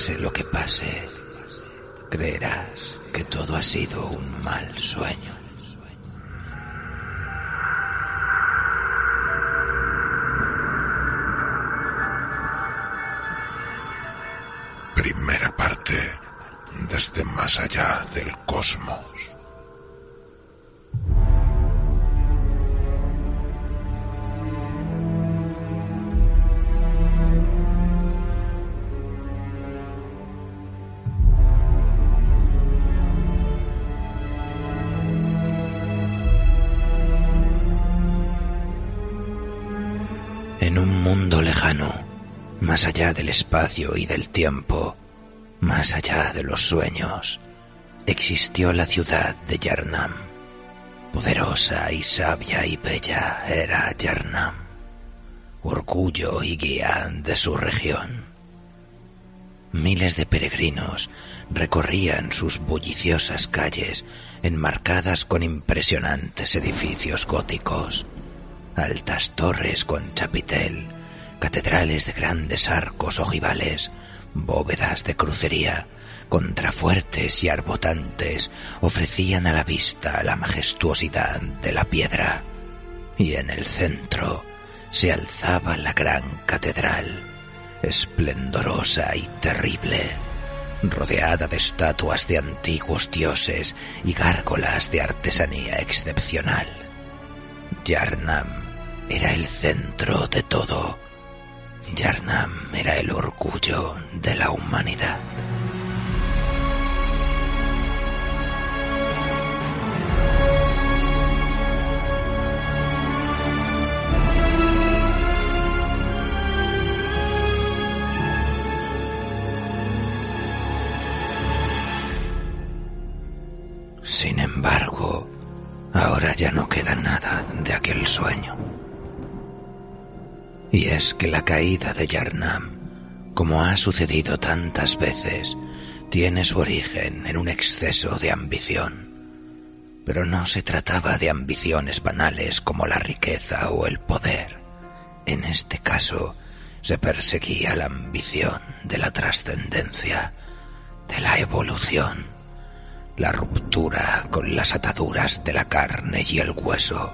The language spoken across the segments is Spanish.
Pase lo que pase, creerás que todo ha sido un mal sueño. En un mundo lejano, más allá del espacio y del tiempo, más allá de los sueños, existió la ciudad de Yarnam. Poderosa y sabia y bella era Yarnam, orgullo y guía de su región. Miles de peregrinos recorrían sus bulliciosas calles enmarcadas con impresionantes edificios góticos, altas torres con chapitel, catedrales de grandes arcos ojivales, bóvedas de crucería, contrafuertes y arbotantes ofrecían a la vista la majestuosidad de la piedra, y en el centro se alzaba la gran catedral, esplendorosa y terrible, rodeada de estatuas de antiguos dioses y gárgolas de artesanía excepcional. Yarnam era el centro de todo. Yarnam era el orgullo de la humanidad. Sin embargo, ahora ya no queda nada de aquel sueño. Y es que la caída de Yarnam, como ha sucedido tantas veces, tiene su origen en un exceso de ambición. Pero no se trataba de ambiciones banales como la riqueza o el poder. En este caso, se perseguía la ambición de la trascendencia, de la evolución, la ruptura con las ataduras de la carne y el hueso,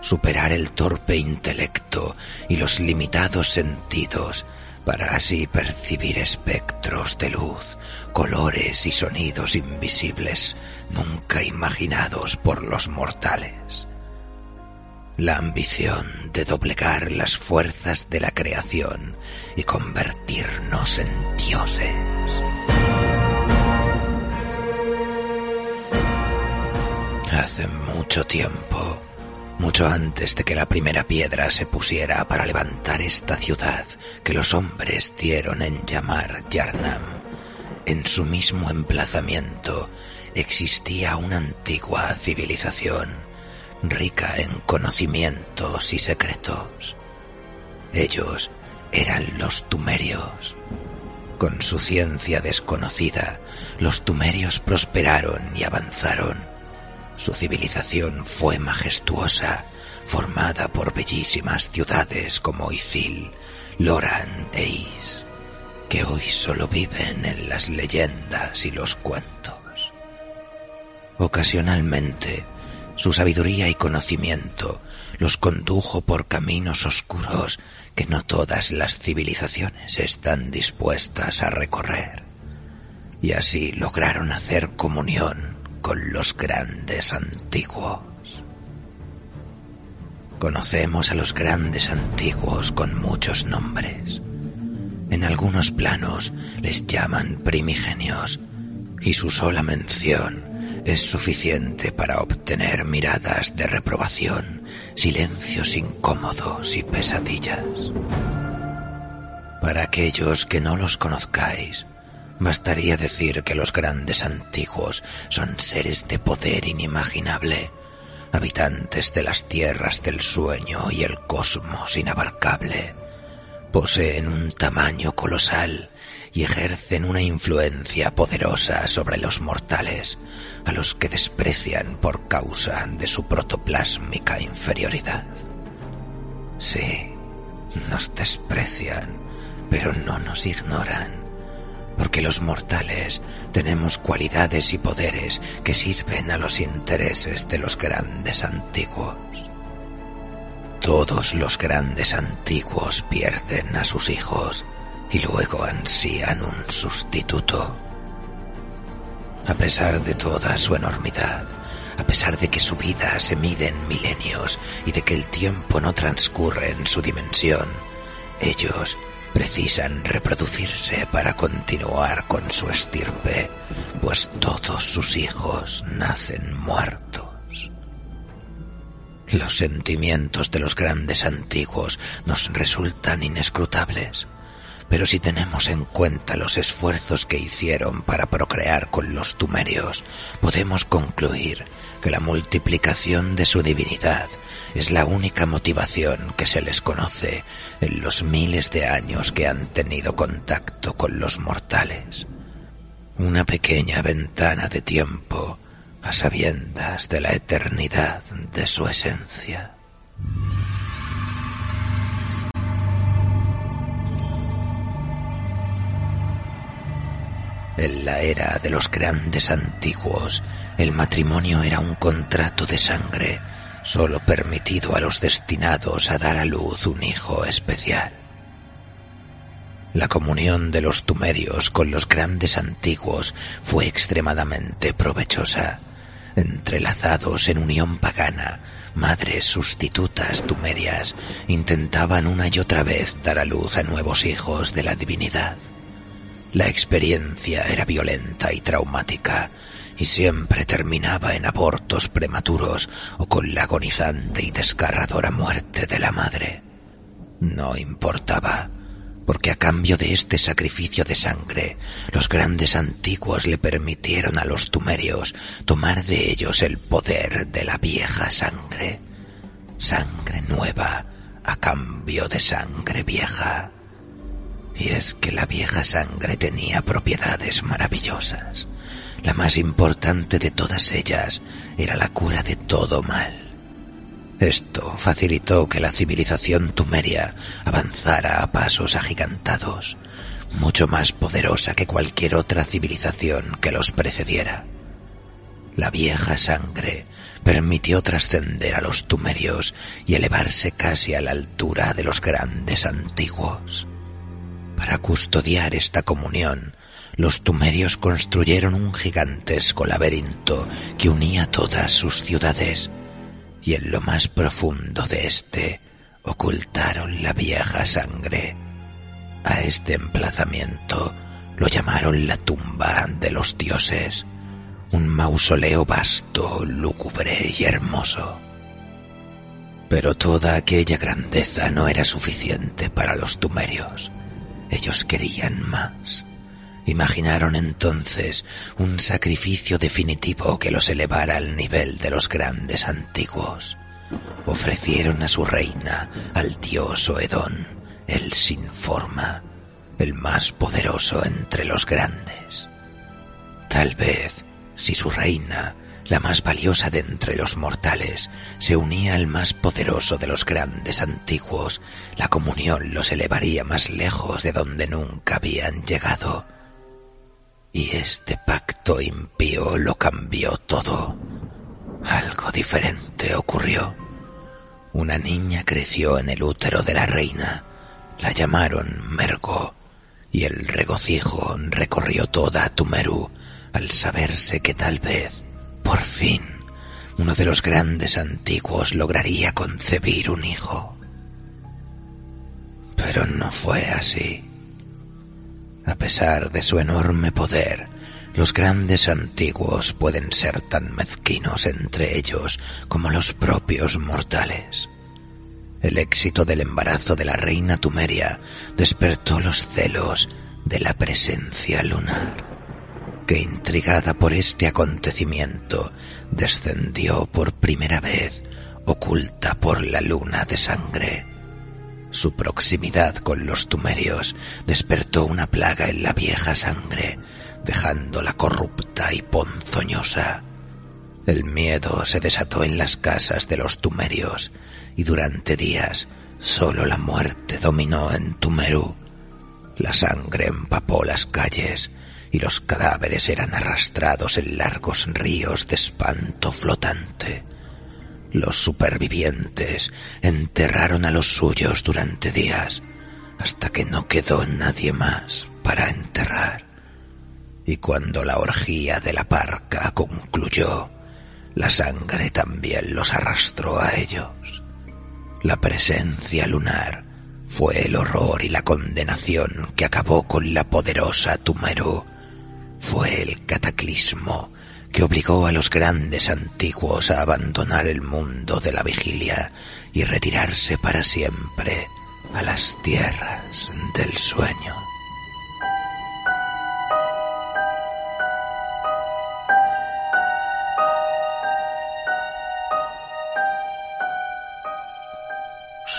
superar el torpe intelecto y los limitados sentidos para así percibir espectros de luz, colores y sonidos invisibles nunca imaginados por los mortales. La ambición de doblegar las fuerzas de la creación y convertirnos en dioses. Hace mucho tiempo, mucho antes de que la primera piedra se pusiera para levantar esta ciudad que los hombres dieron en llamar Yarnam, en su mismo emplazamiento existía una antigua civilización, rica en conocimientos y secretos. Ellos eran los tumerios. Con su ciencia desconocida, los tumerios prosperaron y avanzaron. Su civilización fue majestuosa, formada por bellísimas ciudades como Ithil, Loran e Is, que hoy solo viven en las leyendas y los cuentos. Ocasionalmente, su sabiduría y conocimiento los condujo por caminos oscuros que no todas las civilizaciones están dispuestas a recorrer. Y así lograron hacer comunión con los grandes antiguos. Conocemos a los grandes antiguos con muchos nombres. En algunos planos les llaman primigenios y su sola mención es suficiente para obtener miradas de reprobación, silencios incómodos y pesadillas. Para aquellos que no los conozcáis, bastaría decir que los grandes antiguos son seres de poder inimaginable, habitantes de las tierras del sueño y el cosmos inabarcable. Poseen un tamaño colosal y ejercen una influencia poderosa sobre los mortales, a los que desprecian por causa de su protoplásmica inferioridad. Sí, nos desprecian, pero no nos ignoran, porque los mortales tenemos cualidades y poderes que sirven a los intereses de los grandes antiguos. Todos los grandes antiguos pierden a sus hijos y luego ansían un sustituto. A pesar de toda su enormidad, a pesar de que su vida se mide en milenios y de que el tiempo no transcurre en su dimensión, ellos precisan reproducirse para continuar con su estirpe, pues todos sus hijos nacen muertos. Los sentimientos de los grandes antiguos nos resultan inescrutables pero si tenemos en cuenta los esfuerzos que hicieron para procrear con los tumerios, podemos concluir que la multiplicación de su divinidad es la única motivación que se les conoce en los miles de años que han tenido contacto con los mortales. Una pequeña ventana de tiempo a sabiendas de la eternidad de su esencia. En la era de los grandes antiguos, el matrimonio era un contrato de sangre, solo permitido a los destinados a dar a luz un hijo especial. La comunión de los tumerios con los grandes antiguos fue extremadamente provechosa. Entrelazados en unión pagana, madres sustitutas tumerias intentaban una y otra vez dar a luz a nuevos hijos de la divinidad. La experiencia era violenta y traumática, y siempre terminaba en abortos prematuros o con la agonizante y desgarradora muerte de la madre. No importaba, porque a cambio de este sacrificio de sangre, los grandes antiguos le permitieron a los tumerios tomar de ellos el poder de la vieja sangre. Sangre nueva a cambio de sangre vieja. Y es que la vieja sangre tenía propiedades maravillosas. La más importante de todas ellas era la cura de todo mal. Esto facilitó que la civilización tumeria avanzara a pasos agigantados, mucho más poderosa que cualquier otra civilización que los precediera. La vieja sangre permitió trascender a los tumerios y elevarse casi a la altura de los grandes antiguos. Para custodiar esta comunión, los tumerios construyeron un gigantesco laberinto que unía todas sus ciudades, y en lo más profundo de éste ocultaron la vieja sangre. A este emplazamiento lo llamaron la tumba de los dioses, un mausoleo vasto, lúgubre y hermoso. Pero toda aquella grandeza no era suficiente para los tumerios. Ellos querían más. Imaginaron entonces un sacrificio definitivo que los elevara al nivel de los grandes antiguos. Ofrecieron a su reina, al dios Oedón, el sin forma, el más poderoso entre los grandes. Tal vez, si su reina, la más valiosa de entre los mortales, se unía al más poderoso de los grandes antiguos, la comunión los elevaría más lejos de donde nunca habían llegado. Y este pacto impío lo cambió todo. Algo diferente ocurrió. Una niña creció en el útero de la reina. La llamaron Mergo, y el regocijo recorrió toda Tumeru al saberse que tal vez, por fin, uno de los grandes antiguos lograría concebir un hijo. Pero no fue así. A pesar de su enorme poder, los grandes antiguos pueden ser tan mezquinos entre ellos como los propios mortales. El éxito del embarazo de la reina Tumeria despertó los celos de la presencia lunar, que intrigada por este acontecimiento descendió por primera vez oculta por la luna de sangre. Su proximidad con los tumerios despertó una plaga en la vieja sangre dejándola corrupta y ponzoñosa. El miedo se desató en las casas de los tumerios y durante días solo la muerte dominó en Tumerú. La sangre empapó las calles y los cadáveres eran arrastrados en largos ríos de espanto flotante. Los supervivientes enterraron a los suyos durante días hasta que no quedó nadie más para enterrar y cuando la orgía de la parca concluyó, la sangre también los arrastró a ellos. La presencia lunar fue el horror y la condenación que acabó con la poderosa Tumeru. Fue el cataclismo que obligó a los grandes antiguos a abandonar el mundo de la vigilia y retirarse para siempre a las tierras del sueño.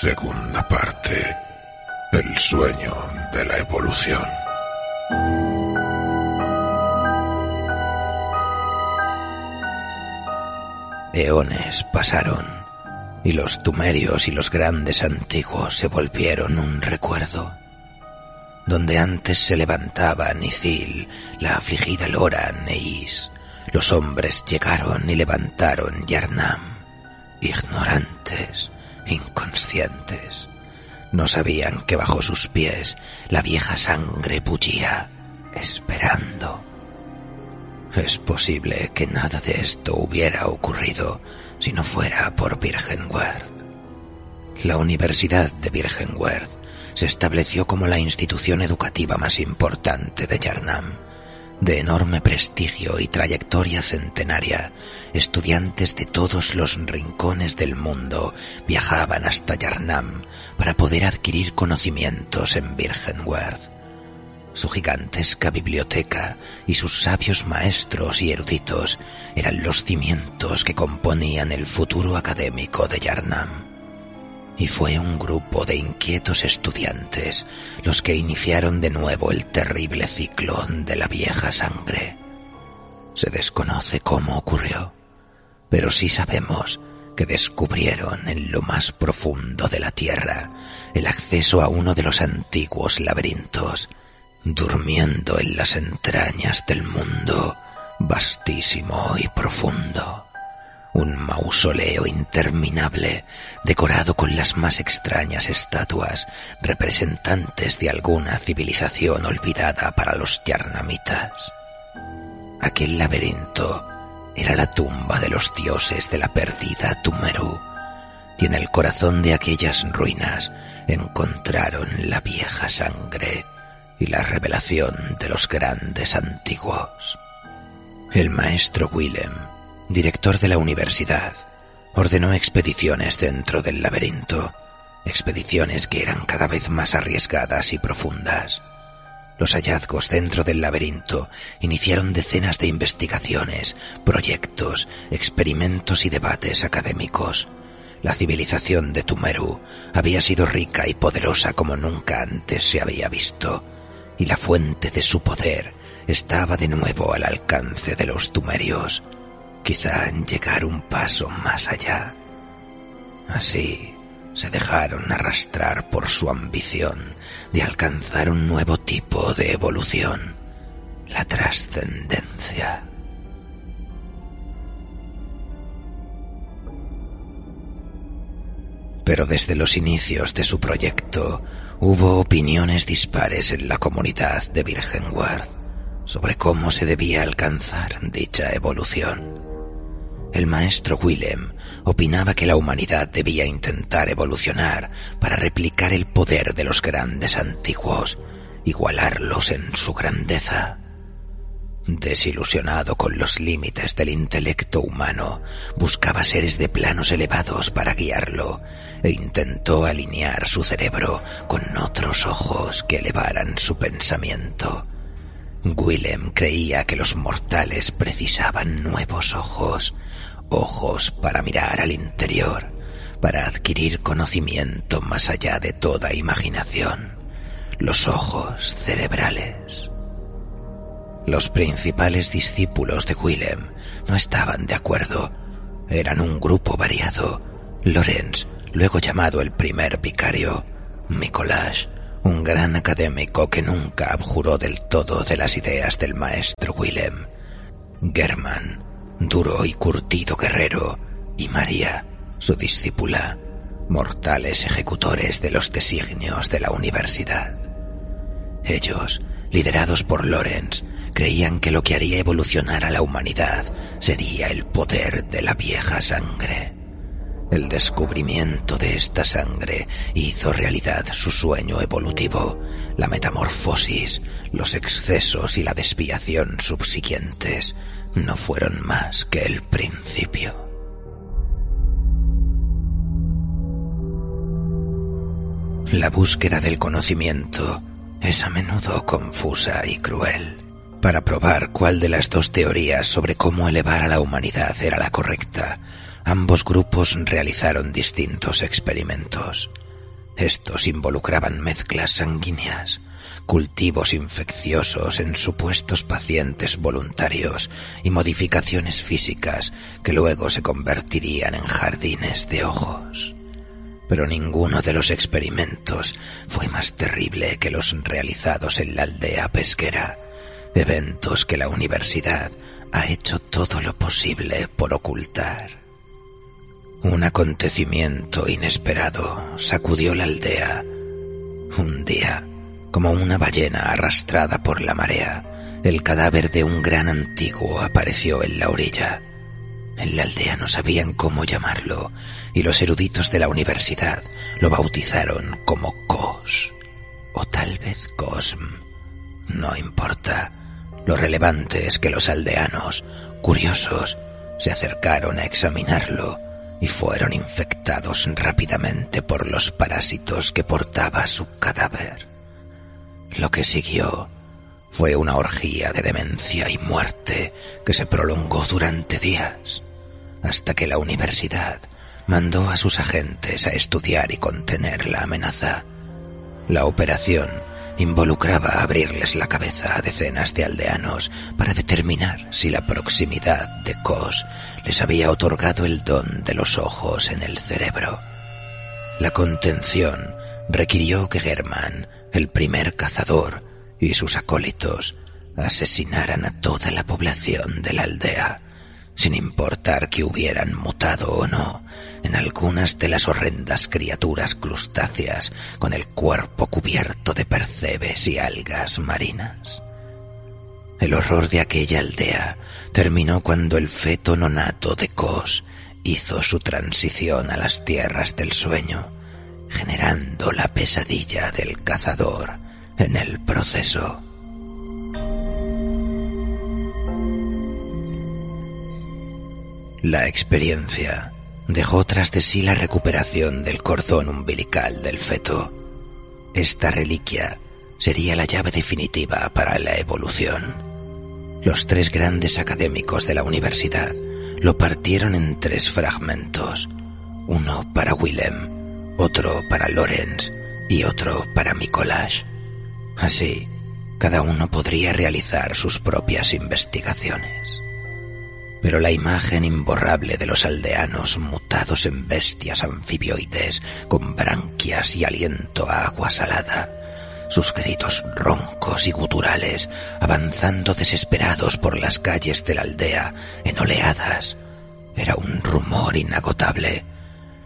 Segunda parte. El sueño de la evolución. Eones pasaron y los tumerios y los grandes antiguos se volvieron un recuerdo. Donde antes se levantaban Ithil, la afligida Lora, Neis, los hombres llegaron y levantaron Yarnam, ignorantes, inconscientes. No sabían que bajo sus pies la vieja sangre bullía, esperando. Es posible que nada de esto hubiera ocurrido si no fuera por Virgenworth. La Universidad de Virgenworth se estableció como la institución educativa más importante de Yarnam de enorme prestigio y trayectoria centenaria, estudiantes de todos los rincones del mundo viajaban hasta Yarnam para poder adquirir conocimientos en Virgenworth. Su gigantesca biblioteca y sus sabios maestros y eruditos eran los cimientos que componían el futuro académico de Yarnam y fue un grupo de inquietos estudiantes los que iniciaron de nuevo el terrible ciclo de la vieja sangre. Se desconoce cómo ocurrió, pero sí sabemos que descubrieron en lo más profundo de la tierra el acceso a uno de los antiguos laberintos, durmiendo en las entrañas del mundo vastísimo y profundo un mausoleo interminable decorado con las más extrañas estatuas representantes de alguna civilización olvidada para los yarnamitas. Aquel laberinto era la tumba de los dioses de la perdida Tumeru, y en el corazón de aquellas ruinas encontraron la vieja sangre y la revelación de los grandes antiguos. El maestro Willem director de la universidad, ordenó expediciones dentro del laberinto, expediciones que eran cada vez más arriesgadas y profundas. Los hallazgos dentro del laberinto iniciaron decenas de investigaciones, proyectos, experimentos y debates académicos. la civilización de Tumeru había sido rica y poderosa como nunca antes se había visto, y la fuente de su poder estaba de nuevo al alcance de los tumerios, quizá en llegar un paso más allá. Así se dejaron arrastrar por su ambición de alcanzar un nuevo tipo de evolución, la trascendencia. Pero desde los inicios de su proyecto hubo opiniones dispares en la comunidad de Virgenward sobre cómo se debía alcanzar dicha evolución. El maestro Willem opinaba que la humanidad debía intentar evolucionar para replicar el poder de los grandes antiguos, igualarlos en su grandeza. Desilusionado con los límites del intelecto humano, buscaba seres de planos elevados para guiarlo e intentó alinear su cerebro con otros ojos que elevaran su pensamiento. Willem creía que los mortales precisaban nuevos ojos, ojos para mirar al interior, para adquirir conocimiento más allá de toda imaginación, los ojos cerebrales. Los principales discípulos de Willem no estaban de acuerdo. Eran un grupo variado. Lorenz, luego llamado el primer vicario, Nicolás, un gran académico que nunca abjuró del todo de las ideas del maestro Willem, German, duro y curtido guerrero, y María, su discípula, mortales ejecutores de los designios de la universidad. Ellos, liderados por Lorenz, creían que lo que haría evolucionar a la humanidad sería el poder de la vieja sangre. El descubrimiento de esta sangre hizo realidad su sueño evolutivo, la metamorfosis, los excesos y la desviación subsiguientes no fueron más que el principio. La búsqueda del conocimiento es a menudo confusa y cruel. Para probar cuál de las dos teorías sobre cómo elevar a la humanidad era la correcta, ambos grupos realizaron distintos experimentos. Estos involucraban mezclas sanguíneas, cultivos infecciosos en supuestos pacientes voluntarios y modificaciones físicas que luego se convertirían en jardines de ojos. Pero ninguno de los experimentos fue más terrible que los realizados en la aldea pesquera, eventos que la universidad ha hecho todo lo posible por ocultar. Un acontecimiento inesperado sacudió la aldea. Un día, como una ballena arrastrada por la marea, el cadáver de un gran antiguo apareció en la orilla. En la aldea no sabían cómo llamarlo y los eruditos de la universidad lo bautizaron como Cos o tal vez Cosm. No importa. Lo relevante es que los aldeanos, curiosos, se acercaron a examinarlo y fueron infectados rápidamente por los parásitos que portaba su cadáver. Lo que siguió fue una orgía de demencia y muerte que se prolongó durante días, hasta que la universidad mandó a sus agentes a estudiar y contener la amenaza. La operación involucraba abrirles la cabeza a decenas de aldeanos para determinar si la proximidad de Kos les había otorgado el don de los ojos en el cerebro. La contención requirió que Germán el primer cazador y sus acólitos asesinaran a toda la población de la aldea, sin importar que hubieran mutado o no en algunas de las horrendas criaturas crustáceas con el cuerpo cubierto de percebes y algas marinas. El horror de aquella aldea terminó cuando el feto nonato de Kos hizo su transición a las tierras del sueño, generando la pesadilla del cazador en el proceso. La experiencia dejó tras de sí la recuperación del cordón umbilical del feto. Esta reliquia sería la llave definitiva para la evolución. Los tres grandes académicos de la universidad lo partieron en tres fragmentos, uno para Willem, otro para Lorenz y otro para Mikolash. Así, cada uno podría realizar sus propias investigaciones. Pero la imagen imborrable de los aldeanos mutados en bestias anfibioides con branquias y aliento a agua salada, sus gritos roncos y guturales avanzando desesperados por las calles de la aldea en oleadas, era un rumor inagotable.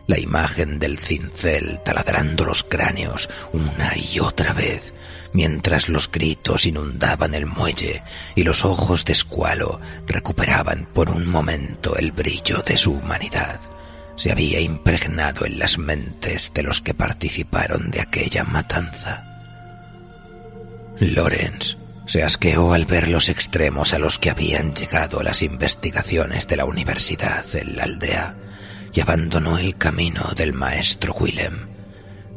La imagen del cincel taladrando los cráneos una y otra vez, mientras los gritos inundaban el muelle y los ojos de escualo recuperaban por un momento el brillo de su humanidad, se había impregnado en las mentes de los que participaron de aquella matanza. Lorenz se asqueó al ver los extremos a los que habían llegado las investigaciones de la universidad en la aldea y abandonó el camino del maestro Willem.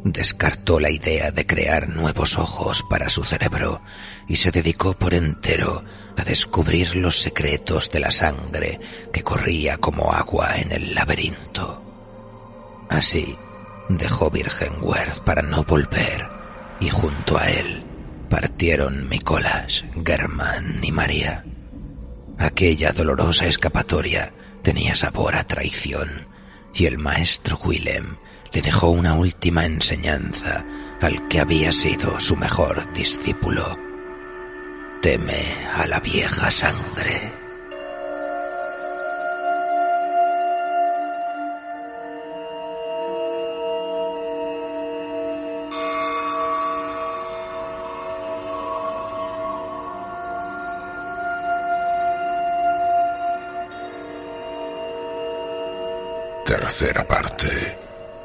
Descartó la idea de crear nuevos ojos para su cerebro y se dedicó por entero a descubrir los secretos de la sangre que corría como agua en el laberinto. Así dejó Virgenworth para no volver y junto a él partieron Nicolás, Germán y María. Aquella dolorosa escapatoria tenía sabor a traición y el maestro Willem le dejó una última enseñanza al que había sido su mejor discípulo. Teme a la vieja sangre.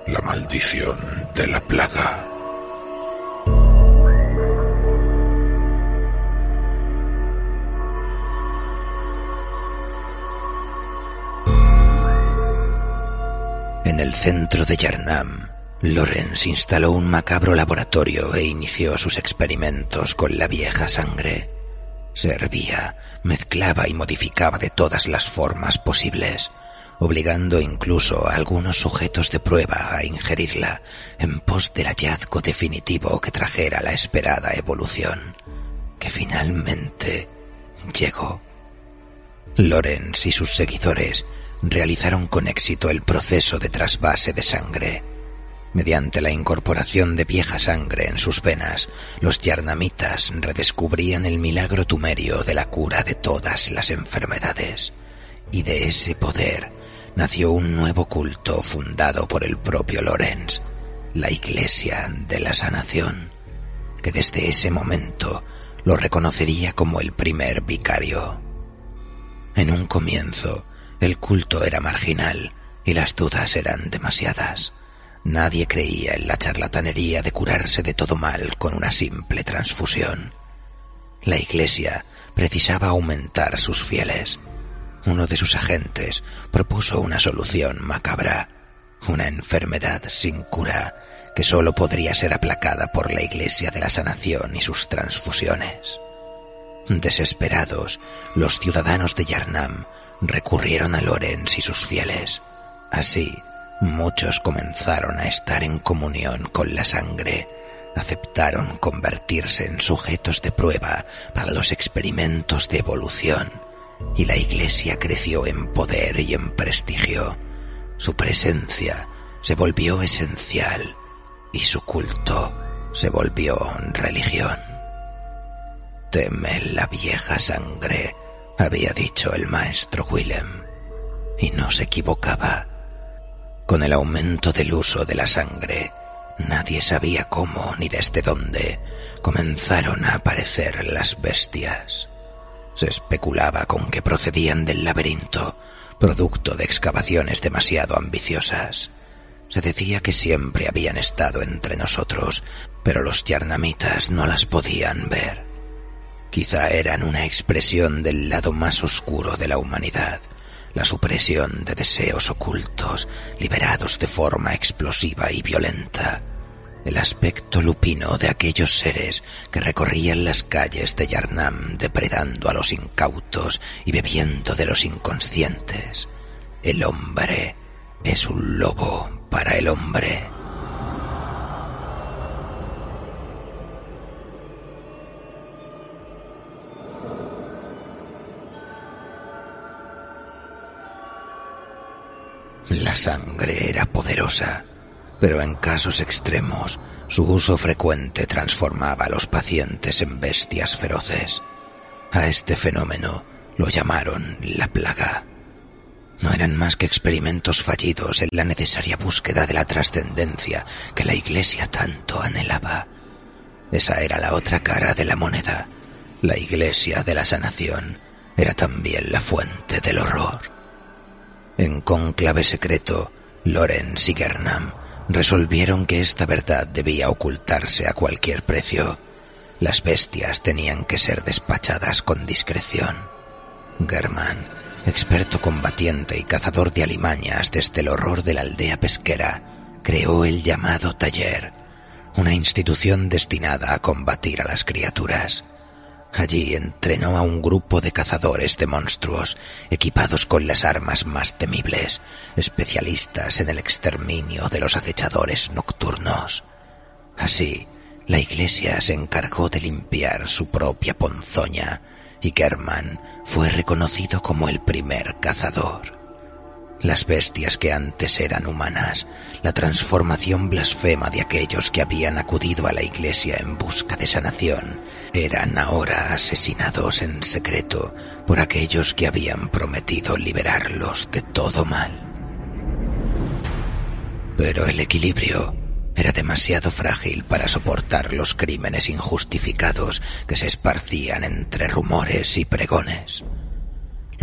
La maldición de la plaga. En el centro de Yarnam, Lorenz instaló un macabro laboratorio e inició sus experimentos con la vieja sangre. Servía, mezclaba y modificaba de todas las formas posibles obligando incluso a algunos sujetos de prueba a ingerirla en pos del hallazgo definitivo que trajera la esperada evolución, que finalmente llegó. Lorenz y sus seguidores realizaron con éxito el proceso de trasvase de sangre. Mediante la incorporación de vieja sangre en sus venas, los yarnamitas redescubrían el milagro tumerio de la cura de todas las enfermedades. Y de ese poder nació un nuevo culto fundado por el propio Lorenz, la Iglesia de la Sanación, que desde ese momento lo reconocería como el primer vicario. En un comienzo, el culto era marginal y las dudas eran demasiadas. Nadie creía en la charlatanería de curarse de todo mal con una simple transfusión. La Iglesia precisaba aumentar sus fieles uno de sus agentes propuso una solución macabra, una enfermedad sin cura que sólo podría ser aplacada por la Iglesia de la Sanación y sus transfusiones. Desesperados, los ciudadanos de Yarnam recurrieron a Lorenz y sus fieles. Así, muchos comenzaron a estar en comunión con la sangre, aceptaron convertirse en sujetos de prueba para los experimentos de evolución y la iglesia creció en poder y en prestigio. Su presencia se volvió esencial y su culto se volvió religión. Teme la vieja sangre, había dicho el maestro Willem, y no se equivocaba. Con el aumento del uso de la sangre, nadie sabía cómo ni desde dónde comenzaron a aparecer las bestias. Se especulaba con que procedían del laberinto, producto de excavaciones demasiado ambiciosas. Se decía que siempre habían estado entre nosotros, pero los yarnamitas no las podían ver. Quizá eran una expresión del lado más oscuro de la humanidad, la supresión de deseos ocultos liberados de forma explosiva y violenta el aspecto lupino de aquellos seres que recorrían las calles de Yarnam depredando a los incautos y bebiendo de los inconscientes. El hombre es un lobo para el hombre. La sangre era poderosa, pero en casos extremos su uso frecuente transformaba a los pacientes en bestias feroces. A este fenómeno lo llamaron la plaga. No eran más que experimentos fallidos en la necesaria búsqueda de la trascendencia que la Iglesia tanto anhelaba. Esa era la otra cara de la moneda. La Iglesia de la sanación era también la fuente del horror. En conclave secreto, Lorenz y Gernam resolvieron que esta verdad debía ocultarse a cualquier precio. Las bestias tenían que ser despachadas con discreción. Germán, experto combatiente y cazador de alimañas desde el horror de la aldea pesquera, creó el llamado taller, una institución destinada a combatir a las criaturas. Allí entrenó a un grupo de cazadores de monstruos, equipados con las armas más temibles, especialistas en el exterminio de los acechadores nocturnos. Así, la iglesia se encargó de limpiar su propia ponzoña y Germán fue reconocido como el primer cazador. Las bestias que antes eran humanas, la transformación blasfema de aquellos que habían acudido a la iglesia en busca de sanación, eran ahora asesinados en secreto por aquellos que habían prometido liberarlos de todo mal. Pero el equilibrio era demasiado frágil para soportar los crímenes injustificados que se esparcían entre rumores y pregones.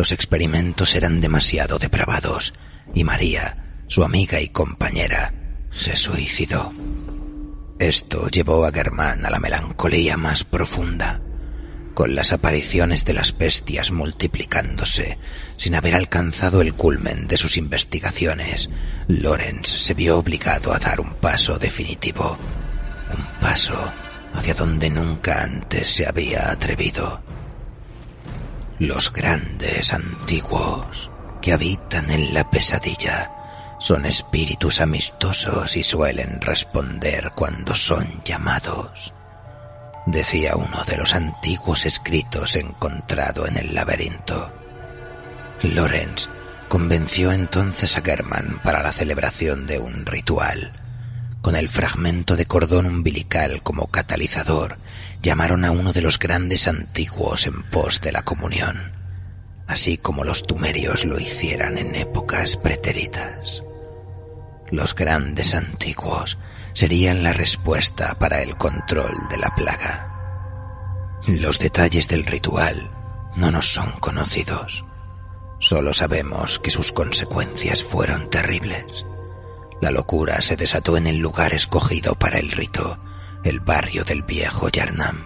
Los experimentos eran demasiado depravados y María, su amiga y compañera, se suicidó. Esto llevó a Germán a la melancolía más profunda, con las apariciones de las bestias multiplicándose, sin haber alcanzado el culmen de sus investigaciones, Lorenz se vio obligado a dar un paso definitivo, un paso hacia donde nunca antes se había atrevido los grandes antiguos que habitan en la pesadilla son espíritus amistosos y suelen responder cuando son llamados, decía uno de los antiguos escritos encontrado en el laberinto. Lorenz convenció entonces a German para la celebración de un ritual. Con el fragmento de cordón umbilical como catalizador, llamaron a uno de los grandes antiguos en pos de la comunión, así como los tumerios lo hicieran en épocas pretéritas. Los grandes antiguos serían la respuesta para el control de la plaga. Los detalles del ritual no nos son conocidos. Solo sabemos que sus consecuencias fueron terribles. La locura se desató en el lugar escogido para el rito, el barrio del viejo Yarnam.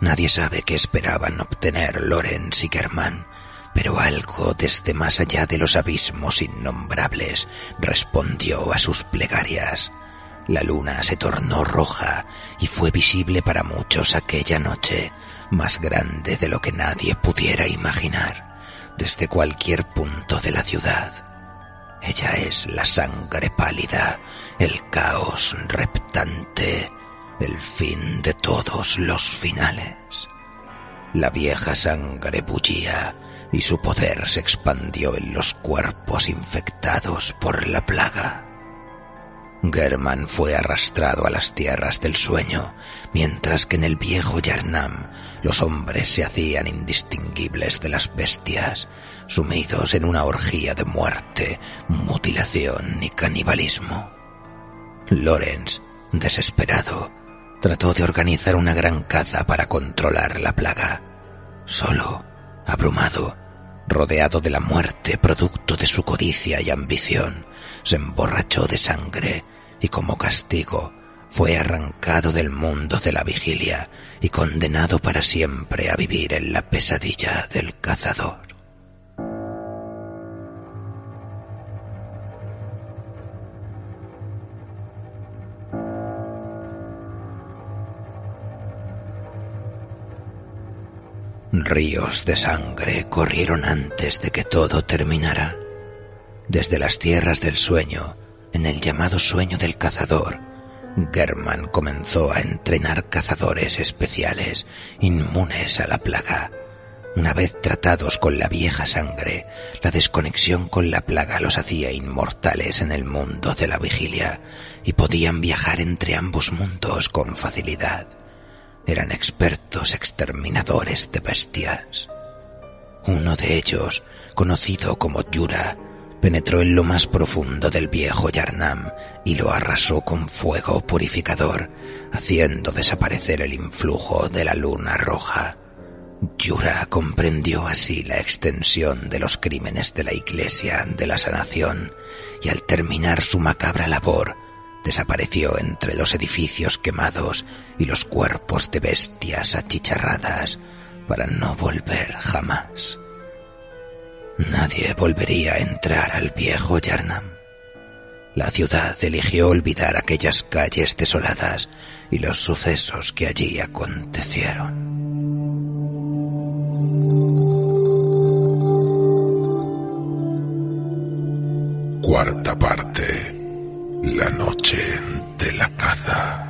Nadie sabe qué esperaban obtener Lorenz y Germán, pero algo desde más allá de los abismos innombrables respondió a sus plegarias. La luna se tornó roja y fue visible para muchos aquella noche, más grande de lo que nadie pudiera imaginar, desde cualquier punto de la ciudad. Ella es la sangre pálida, el caos reptante, el fin de todos los finales. La vieja sangre bullía y su poder se expandió en los cuerpos infectados por la plaga. German fue arrastrado a las tierras del sueño, mientras que en el viejo Yarnam los hombres se hacían indistinguibles de las bestias, sumidos en una orgía de muerte, mutilación y canibalismo. Lorenz, desesperado, trató de organizar una gran caza para controlar la plaga. Solo, abrumado, rodeado de la muerte producto de su codicia y ambición, se emborrachó de sangre y como castigo fue arrancado del mundo de la vigilia y condenado para siempre a vivir en la pesadilla del cazador. Ríos de sangre corrieron antes de que todo terminara. Desde las tierras del sueño, en el llamado sueño del cazador, German comenzó a entrenar cazadores especiales, inmunes a la plaga. Una vez tratados con la vieja sangre, la desconexión con la plaga los hacía inmortales en el mundo de la vigilia y podían viajar entre ambos mundos con facilidad. Eran expertos exterminadores de bestias. Uno de ellos, conocido como Yura, penetró en lo más profundo del viejo Yarnam y lo arrasó con fuego purificador, haciendo desaparecer el influjo de la luna roja. Yura comprendió así la extensión de los crímenes de la Iglesia de la Sanación y al terminar su macabra labor desapareció entre los edificios quemados y los cuerpos de bestias achicharradas para no volver jamás. Nadie volvería a entrar al viejo Yarnam. La ciudad eligió olvidar aquellas calles desoladas y los sucesos que allí acontecieron. Cuarta parte. La noche de la caza.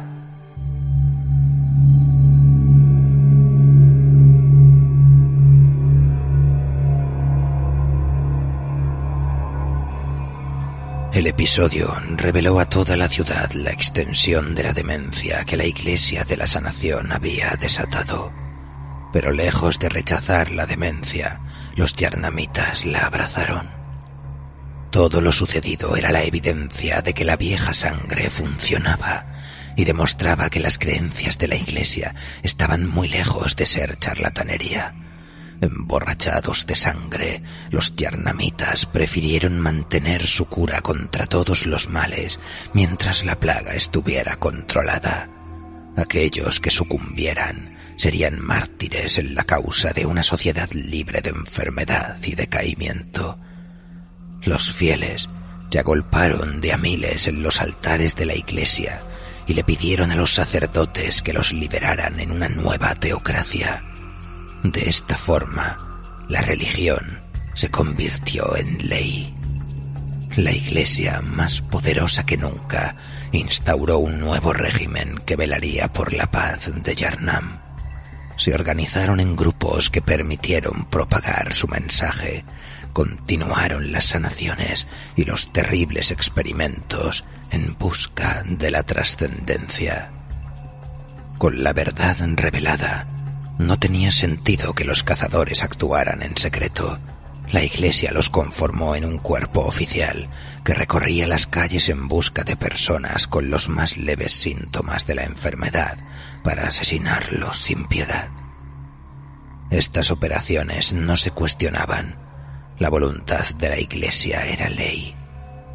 El episodio reveló a toda la ciudad la extensión de la demencia que la Iglesia de la Sanación había desatado. Pero lejos de rechazar la demencia, los yarnamitas la abrazaron. Todo lo sucedido era la evidencia de que la vieja sangre funcionaba y demostraba que las creencias de la Iglesia estaban muy lejos de ser charlatanería. Emborrachados de sangre, los yarnamitas prefirieron mantener su cura contra todos los males mientras la plaga estuviera controlada. Aquellos que sucumbieran serían mártires en la causa de una sociedad libre de enfermedad y decaimiento. Los fieles ya golparon de a miles en los altares de la iglesia y le pidieron a los sacerdotes que los liberaran en una nueva teocracia. De esta forma, la religión se convirtió en ley. La iglesia, más poderosa que nunca, instauró un nuevo régimen que velaría por la paz de Yarnam. Se organizaron en grupos que permitieron propagar su mensaje. Continuaron las sanaciones y los terribles experimentos en busca de la trascendencia. Con la verdad revelada, no tenía sentido que los cazadores actuaran en secreto. La iglesia los conformó en un cuerpo oficial que recorría las calles en busca de personas con los más leves síntomas de la enfermedad para asesinarlos sin piedad. Estas operaciones no se cuestionaban. La voluntad de la iglesia era ley.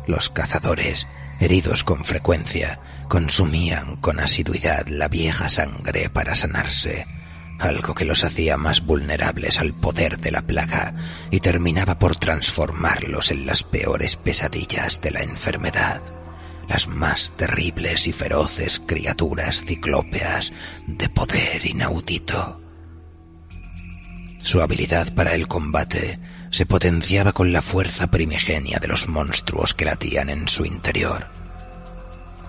Los cazadores, heridos con frecuencia, consumían con asiduidad la vieja sangre para sanarse algo que los hacía más vulnerables al poder de la plaga y terminaba por transformarlos en las peores pesadillas de la enfermedad, las más terribles y feroces criaturas ciclópeas de poder inaudito. Su habilidad para el combate se potenciaba con la fuerza primigenia de los monstruos que latían en su interior.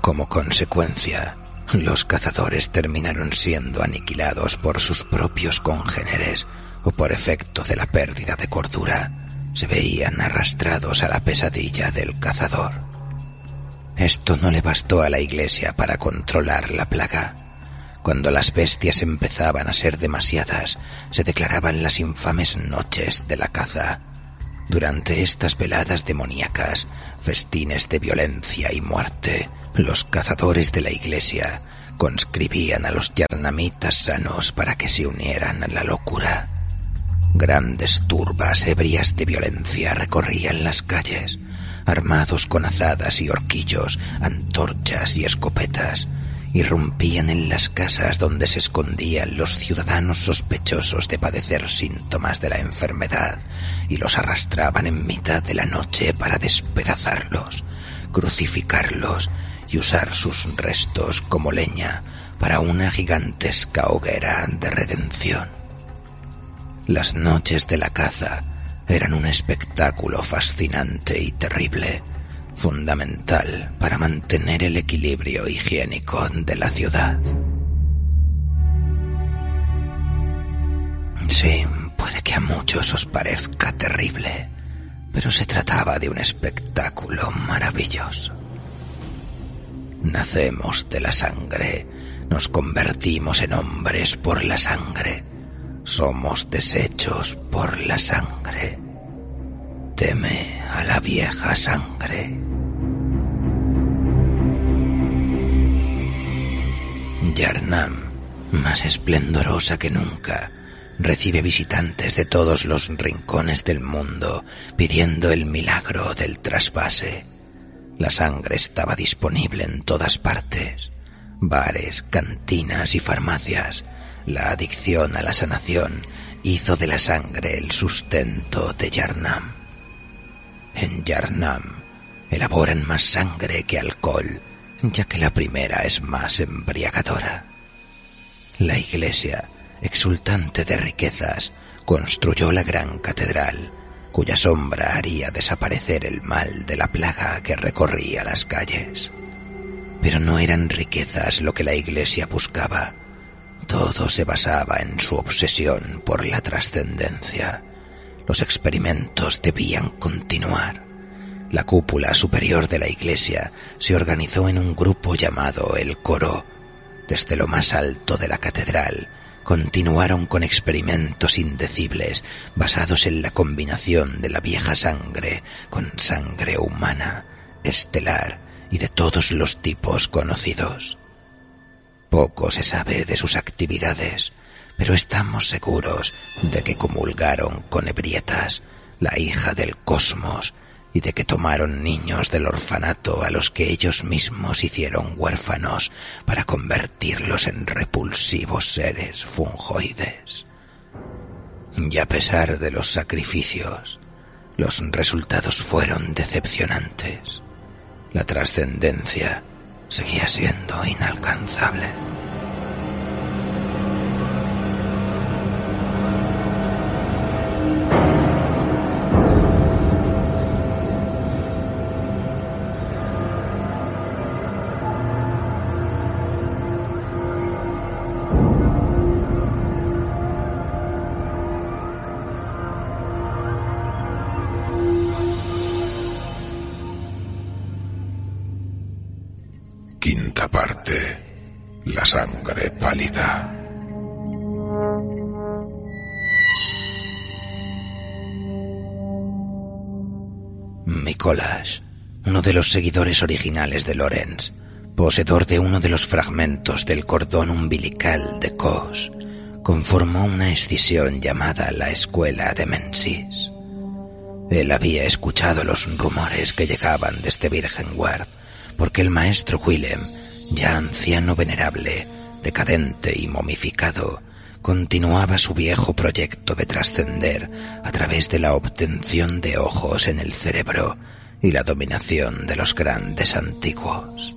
Como consecuencia, los cazadores terminaron siendo aniquilados por sus propios congéneres o por efecto de la pérdida de cordura. Se veían arrastrados a la pesadilla del cazador. Esto no le bastó a la iglesia para controlar la plaga. Cuando las bestias empezaban a ser demasiadas, se declaraban las infames noches de la caza. Durante estas veladas demoníacas, festines de violencia y muerte, los cazadores de la iglesia conscribían a los yarnamitas sanos para que se unieran a la locura. Grandes turbas ebrias de violencia recorrían las calles, armados con azadas y horquillos, antorchas y escopetas, irrumpían en las casas donde se escondían los ciudadanos sospechosos de padecer síntomas de la enfermedad y los arrastraban en mitad de la noche para despedazarlos, crucificarlos y usar sus restos como leña para una gigantesca hoguera de redención. Las noches de la caza eran un espectáculo fascinante y terrible, fundamental para mantener el equilibrio higiénico de la ciudad. Sí, puede que a muchos os parezca terrible, pero se trataba de un espectáculo maravilloso. Nacemos de la sangre, nos convertimos en hombres por la sangre, somos desechos por la sangre. Teme vieja sangre. Yarnam, más esplendorosa que nunca, recibe visitantes de todos los rincones del mundo pidiendo el milagro del trasvase. La sangre estaba disponible en todas partes. Bares, cantinas y farmacias. La adicción a la sanación hizo de la sangre el sustento de Yarnam. En Yarnam elaboran más sangre que alcohol, ya que la primera es más embriagadora. La iglesia exultante de riquezas, construyó la gran catedral, cuya sombra haría desaparecer el mal de la plaga que recorría las calles. Pero no eran riquezas lo que la iglesia buscaba. Todo se basaba en su obsesión por la trascendencia. Los experimentos debían continuar. La cúpula superior de la iglesia se organizó en un grupo llamado el Coro. Desde lo más alto de la catedral continuaron con experimentos indecibles basados en la combinación de la vieja sangre con sangre humana, estelar y de todos los tipos conocidos. Poco se sabe de sus actividades, pero estamos seguros de que comulgaron con Ebrietas, la hija del cosmos, y de que tomaron niños del orfanato a los que ellos mismos hicieron huérfanos para convertirlos en repulsivos seres fungoides. Y a pesar de los sacrificios, los resultados fueron decepcionantes. La trascendencia seguía siendo inalcanzable. Los seguidores originales de Lorenz, poseedor de uno de los fragmentos del cordón umbilical de Kos, conformó una escisión llamada la Escuela de Mensis. Él había escuchado los rumores que llegaban desde Virgenward, porque el maestro Willem ya anciano venerable, decadente y momificado, continuaba su viejo proyecto de trascender a través de la obtención de ojos en el cerebro y la dominación de los grandes antiguos.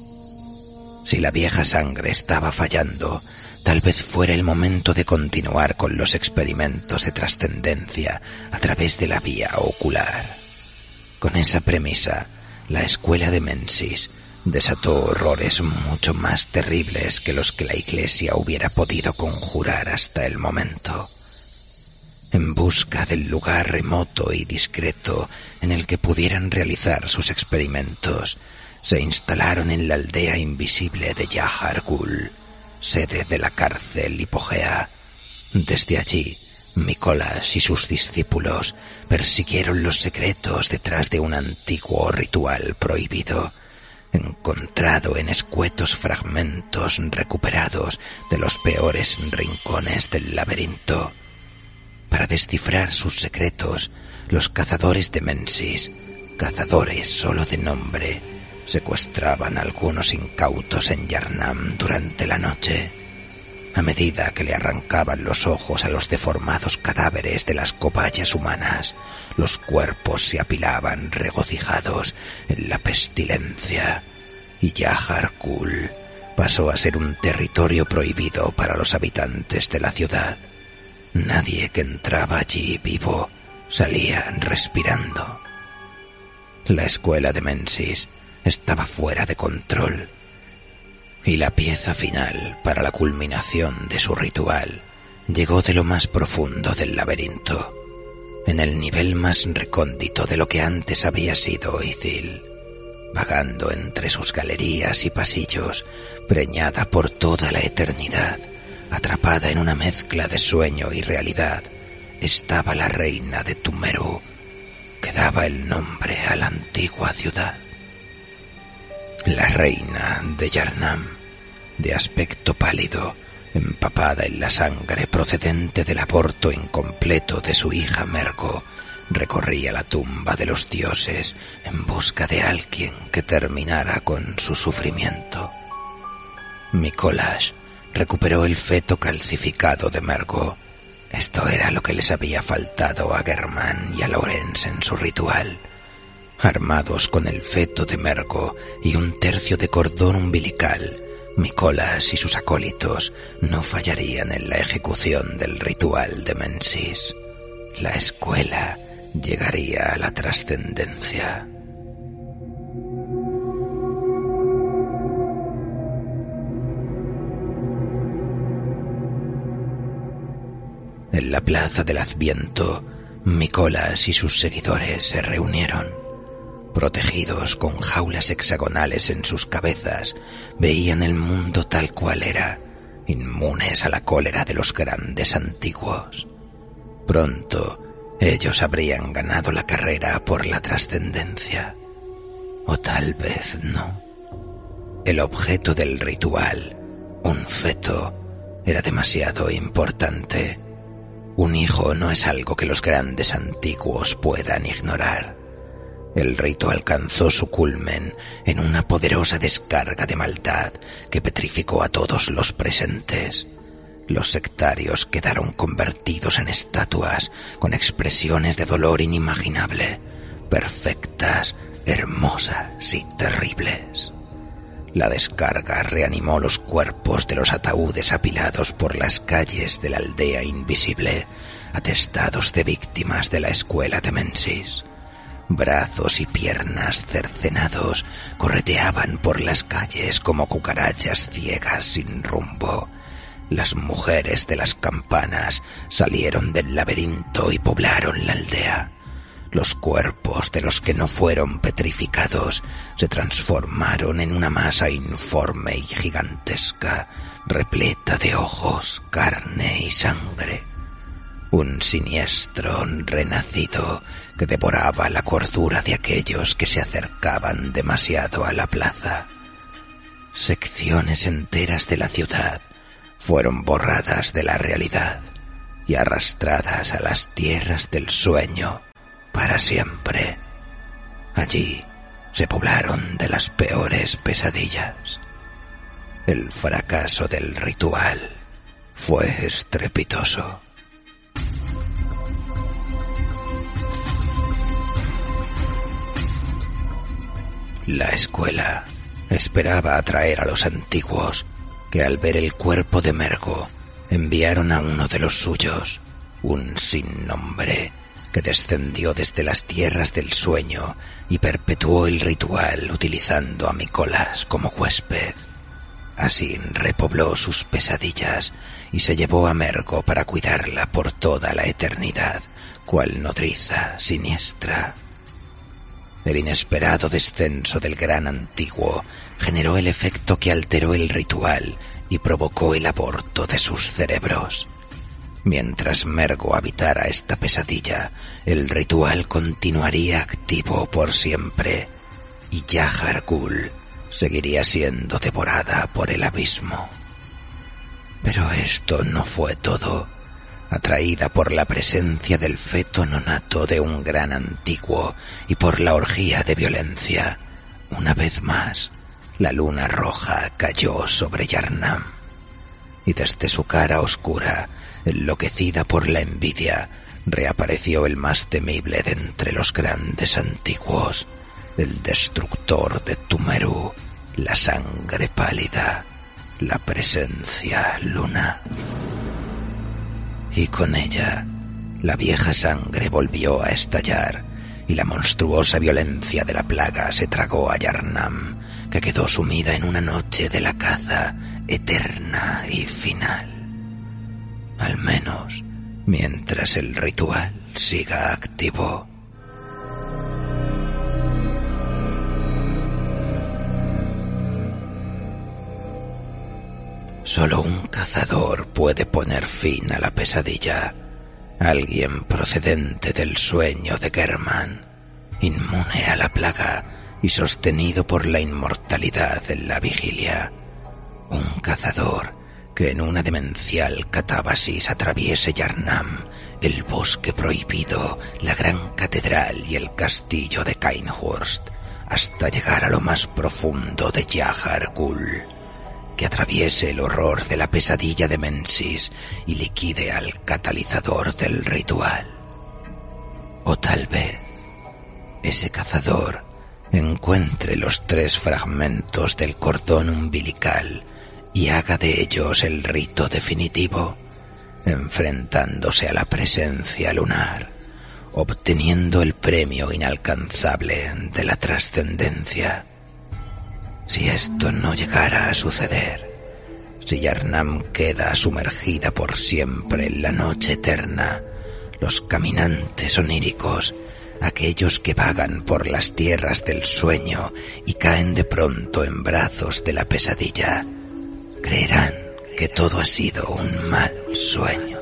Si la vieja sangre estaba fallando, tal vez fuera el momento de continuar con los experimentos de trascendencia a través de la vía ocular. Con esa premisa, la escuela de Mensis desató horrores mucho más terribles que los que la Iglesia hubiera podido conjurar hasta el momento. En busca del lugar remoto y discreto en el que pudieran realizar sus experimentos, se instalaron en la aldea invisible de Yahar Gul, sede de la cárcel hipogea. Desde allí, Nicolás y sus discípulos persiguieron los secretos detrás de un antiguo ritual prohibido encontrado en escuetos fragmentos recuperados de los peores rincones del laberinto. Para descifrar sus secretos, los cazadores de Mensis, cazadores solo de nombre, secuestraban a algunos incautos en Yarnam durante la noche. A medida que le arrancaban los ojos a los deformados cadáveres de las cobayas humanas, los cuerpos se apilaban regocijados en la pestilencia y Yahar Kul pasó a ser un territorio prohibido para los habitantes de la ciudad. Nadie que entraba allí vivo salían respirando. La escuela de Mensis estaba fuera de control y la pieza final para la culminación de su ritual llegó de lo más profundo del laberinto, en el nivel más recóndito de lo que antes había sido Ithil, vagando entre sus galerías y pasillos, preñada por toda la eternidad, atrapada en una mezcla de sueño y realidad, estaba la reina de Tumeru, que daba el nombre a la antigua ciudad. La reina de Yarnam, de aspecto pálido, empapada en la sangre procedente del aborto incompleto de su hija Mergo, recorría la tumba de los dioses en busca de alguien que terminara con su sufrimiento. Mikolash recuperó el feto calcificado de Mergo. Esto era lo que les había faltado a Germán y a Lorenz en su ritual. Armados con el feto de Mergo y un tercio de cordón umbilical, Micolas y sus acólitos no fallarían en la ejecución del ritual de Mensis. La escuela llegaría a la trascendencia. En la plaza del Adviento, Micolas y sus seguidores se reunieron. Protegidos con jaulas hexagonales en sus cabezas, veían el mundo tal cual era, inmunes a la cólera de los grandes antiguos. Pronto, ellos habrían ganado la carrera por la trascendencia. O tal vez no. El objeto del ritual, un feto, era demasiado importante. Un hijo no es algo que los grandes antiguos puedan ignorar. El rito alcanzó su culmen en una poderosa descarga de maldad que petrificó a todos los presentes. Los sectarios quedaron convertidos en estatuas con expresiones de dolor inimaginable, perfectas, hermosas y terribles. La descarga reanimó los cuerpos de los ataúdes apilados por las calles de la aldea invisible, atestados de víctimas de la escuela de Mensis. Brazos y piernas cercenados correteaban por las calles como cucarachas ciegas sin rumbo. Las mujeres de las campanas salieron del laberinto y poblaron la aldea. Los cuerpos de los que no fueron petrificados se transformaron en una masa informe y gigantesca, repleta de ojos, carne y sangre. Un siniestro renacido que devoraba la cordura de aquellos que se acercaban demasiado a la plaza. Secciones enteras de la ciudad fueron borradas de la realidad y arrastradas a las tierras del sueño para siempre. Allí se poblaron de las peores pesadillas. El fracaso del ritual fue estrepitoso. La escuela esperaba atraer a los antiguos, que al ver el cuerpo de Mergo enviaron a uno de los suyos, un sin nombre, que descendió desde las tierras del sueño y perpetuó el ritual utilizando a Micolas como huésped. Así repobló sus pesadillas y se llevó a Mergo para cuidarla por toda la eternidad, cual nodriza siniestra. El inesperado descenso del gran antiguo generó el efecto que alteró el ritual y provocó el aborto de sus cerebros. Mientras Mergo habitara esta pesadilla, el ritual continuaría activo por siempre y Yahar Ghul seguiría siendo devorada por el abismo. Pero esto no fue todo atraída por la presencia del feto nonato de un gran antiguo y por la orgía de violencia. Una vez más, la luna roja cayó sobre Yarnam, y desde su cara oscura, enloquecida por la envidia, reapareció el más temible de entre los grandes antiguos, el destructor de Tumeru, la sangre pálida, la presencia luna y con ella la vieja sangre volvió a estallar y la monstruosa violencia de la plaga se tragó a Yarnam, que quedó sumida en una noche de la caza eterna y final. Al menos mientras el ritual siga activo. Solo un cazador puede poner fin a la pesadilla. Alguien procedente del sueño de German, inmune a la plaga y sostenido por la inmortalidad en la vigilia. Un cazador que en una demencial catábasis atraviese Yarnam, el bosque prohibido, la gran catedral y el castillo de Kainhurst, hasta llegar a lo más profundo de Yahar Gul que atraviese el horror de la pesadilla de Mensis y liquide al catalizador del ritual. O tal vez ese cazador encuentre los tres fragmentos del cordón umbilical y haga de ellos el rito definitivo, enfrentándose a la presencia lunar, obteniendo el premio inalcanzable de la trascendencia. Si esto no llegara a suceder, si Yarnam queda sumergida por siempre en la noche eterna, los caminantes oníricos, aquellos que vagan por las tierras del sueño y caen de pronto en brazos de la pesadilla, creerán que todo ha sido un mal sueño.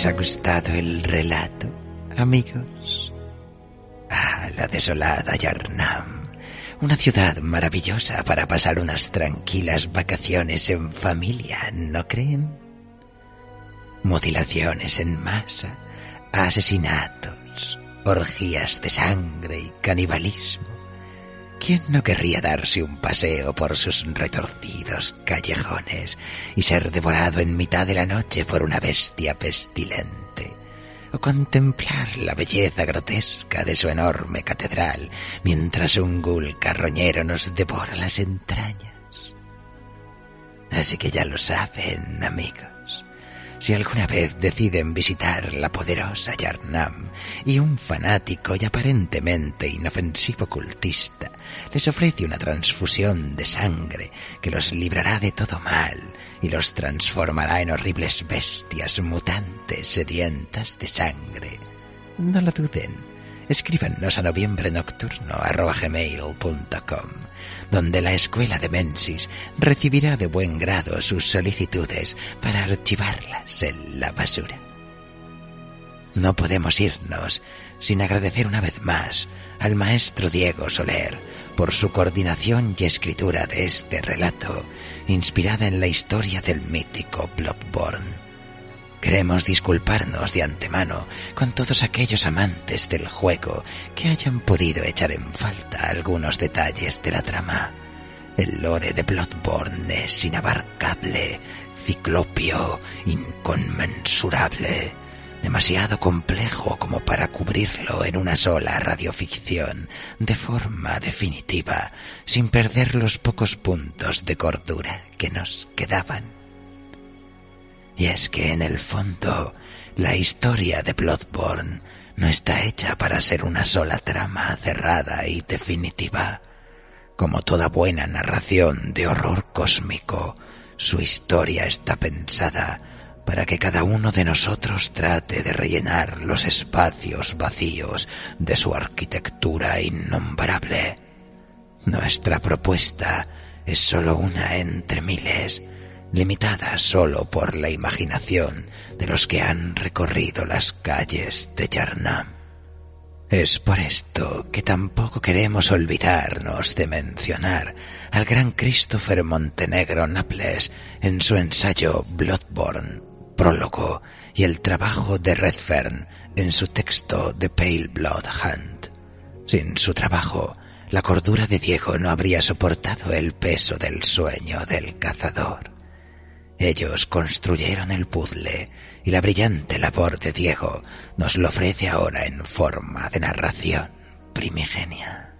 ¿Les ha gustado el relato, amigos? Ah, la desolada Yarnam. Una ciudad maravillosa para pasar unas tranquilas vacaciones en familia, ¿no creen? Mutilaciones en masa, asesinatos, orgías de sangre y canibalismo. ¿Quién no querría darse un paseo por sus retorcidos callejones y ser devorado en mitad de la noche por una bestia pestilente? O contemplar la belleza grotesca de su enorme catedral mientras un gul carroñero nos devora las entrañas. Así que ya lo saben, amigos. Si alguna vez deciden visitar la poderosa Yarnam y un fanático y aparentemente inofensivo cultista les ofrece una transfusión de sangre que los librará de todo mal y los transformará en horribles bestias mutantes sedientas de sangre, no lo duden escríbanos a noviembre nocturno donde la escuela de Mensis recibirá de buen grado sus solicitudes para archivarlas en la basura. No podemos irnos sin agradecer una vez más al maestro Diego Soler por su coordinación y escritura de este relato, inspirada en la historia del mítico Bloodborne Queremos disculparnos de antemano con todos aquellos amantes del juego que hayan podido echar en falta algunos detalles de la trama. El lore de Bloodborne es inabarcable, ciclopio, inconmensurable, demasiado complejo como para cubrirlo en una sola radioficción de forma definitiva, sin perder los pocos puntos de cordura que nos quedaban. Y es que en el fondo, la historia de Bloodborne no está hecha para ser una sola trama cerrada y definitiva. Como toda buena narración de horror cósmico, su historia está pensada para que cada uno de nosotros trate de rellenar los espacios vacíos de su arquitectura innombrable. Nuestra propuesta es sólo una entre miles, limitada sólo por la imaginación de los que han recorrido las calles de Yarnam. Es por esto que tampoco queremos olvidarnos de mencionar al gran Christopher Montenegro Naples en su ensayo Bloodborne, prólogo, y el trabajo de Redfern en su texto The Pale Blood Hunt. Sin su trabajo, la cordura de Diego no habría soportado el peso del sueño del cazador. Ellos construyeron el puzzle y la brillante labor de Diego nos lo ofrece ahora en forma de narración primigenia.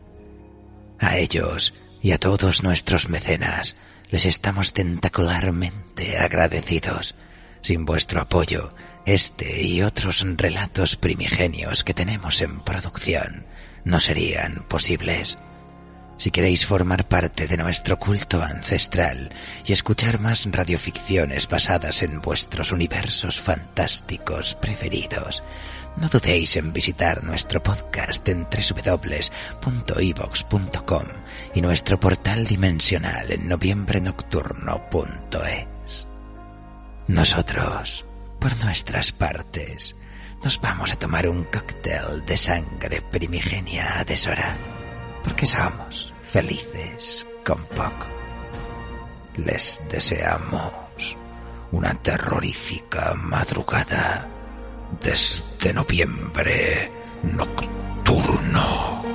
A ellos y a todos nuestros mecenas les estamos tentacularmente agradecidos. Sin vuestro apoyo, este y otros relatos primigenios que tenemos en producción no serían posibles. Si queréis formar parte de nuestro culto ancestral y escuchar más radioficciones basadas en vuestros universos fantásticos preferidos, no dudéis en visitar nuestro podcast en www.evox.com y nuestro portal dimensional en noviembrenocturno.es. Nosotros, por nuestras partes, nos vamos a tomar un cóctel de sangre primigenia a deshora, porque somos felices con poco. Les deseamos una terrorífica madrugada desde noviembre nocturno.